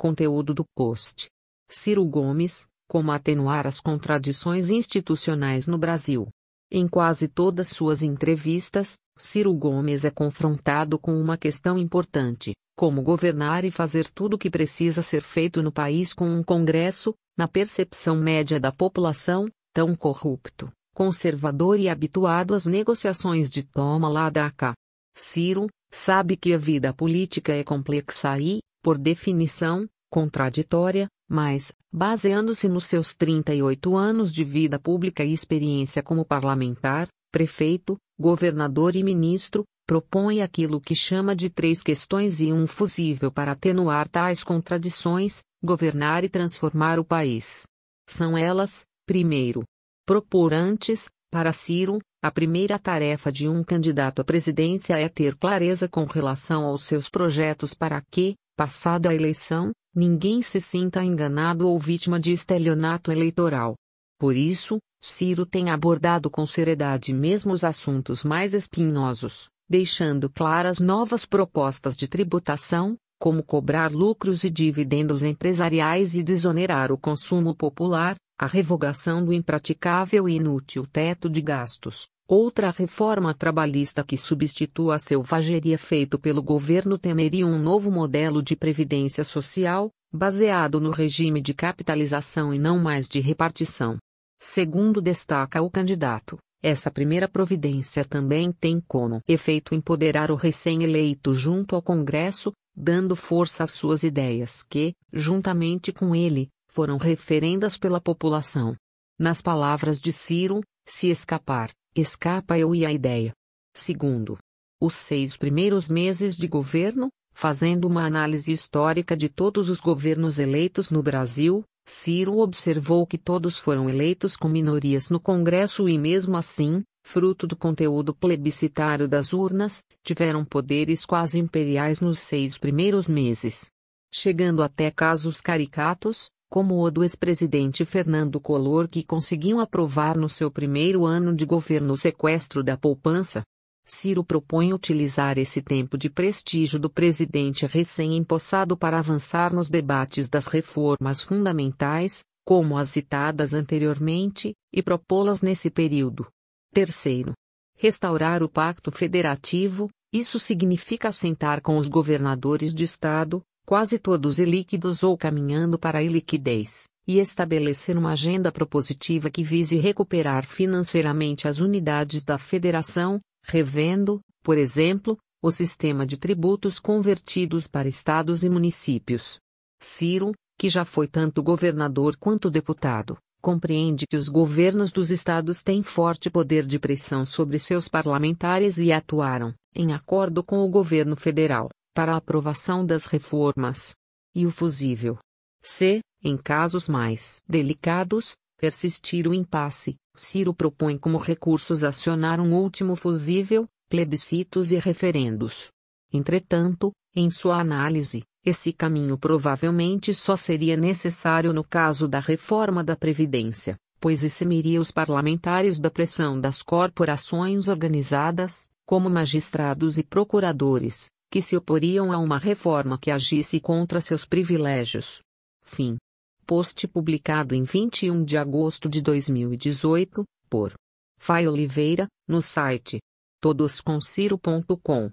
Conteúdo do post. Ciro Gomes, como atenuar as contradições institucionais no Brasil. Em quase todas suas entrevistas, Ciro Gomes é confrontado com uma questão importante: como governar e fazer tudo o que precisa ser feito no país com um Congresso, na percepção média da população, tão corrupto, conservador e habituado às negociações de toma lá da cá. Ciro, sabe que a vida política é complexa e, por definição, contraditória, mas, baseando-se nos seus 38 anos de vida pública e experiência como parlamentar, prefeito, governador e ministro, propõe aquilo que chama de três questões e um fusível para atenuar tais contradições, governar e transformar o país. São elas, primeiro, propor antes, para Ciro, a primeira tarefa de um candidato à presidência é ter clareza com relação aos seus projetos para que, passada a eleição, ninguém se sinta enganado ou vítima de estelionato eleitoral. Por isso, Ciro tem abordado com seriedade mesmo os assuntos mais espinhosos, deixando claras novas propostas de tributação, como cobrar lucros e dividendos empresariais e desonerar o consumo popular, a revogação do impraticável e inútil teto de gastos, outra reforma trabalhista que substitua a selvageria feito pelo governo Temer e um novo modelo de previdência social, baseado no regime de capitalização e não mais de repartição. Segundo destaca o candidato, essa primeira providência também tem como efeito empoderar o recém-eleito junto ao Congresso, dando força às suas ideias que, juntamente com ele, foram referendas pela população. Nas palavras de Ciro, se escapar, escapa eu e a ideia. Segundo, os seis primeiros meses de governo, fazendo uma análise histórica de todos os governos eleitos no Brasil, Ciro observou que todos foram eleitos com minorias no Congresso e, mesmo assim, fruto do conteúdo plebiscitário das urnas, tiveram poderes quase imperiais nos seis primeiros meses. Chegando até casos caricatos, como o do ex-presidente Fernando Collor que conseguiu aprovar no seu primeiro ano de governo o sequestro da poupança. Ciro propõe utilizar esse tempo de prestígio do presidente recém-empossado para avançar nos debates das reformas fundamentais, como as citadas anteriormente, e propô-las nesse período. Terceiro, restaurar o pacto federativo, isso significa assentar com os governadores de estado, quase todos ilíquidos ou caminhando para a iliquidez, e estabelecer uma agenda propositiva que vise recuperar financeiramente as unidades da federação, revendo, por exemplo, o sistema de tributos convertidos para estados e municípios. Ciro, que já foi tanto governador quanto deputado, compreende que os governos dos estados têm forte poder de pressão sobre seus parlamentares e atuaram, em acordo com o governo federal, para a aprovação das reformas. E o fusível. Se, em casos mais delicados, persistir o impasse, Ciro propõe como recursos acionar um último fusível, plebiscitos e referendos. Entretanto, em sua análise, esse caminho provavelmente só seria necessário no caso da reforma da Previdência, pois eximiria os parlamentares da pressão das corporações organizadas, como magistrados e procuradores, que se oporiam a uma reforma que agisse contra seus privilégios. Fim. Post publicado em 21 de agosto de 2018, por Fai Oliveira, no site todosconsiro.com.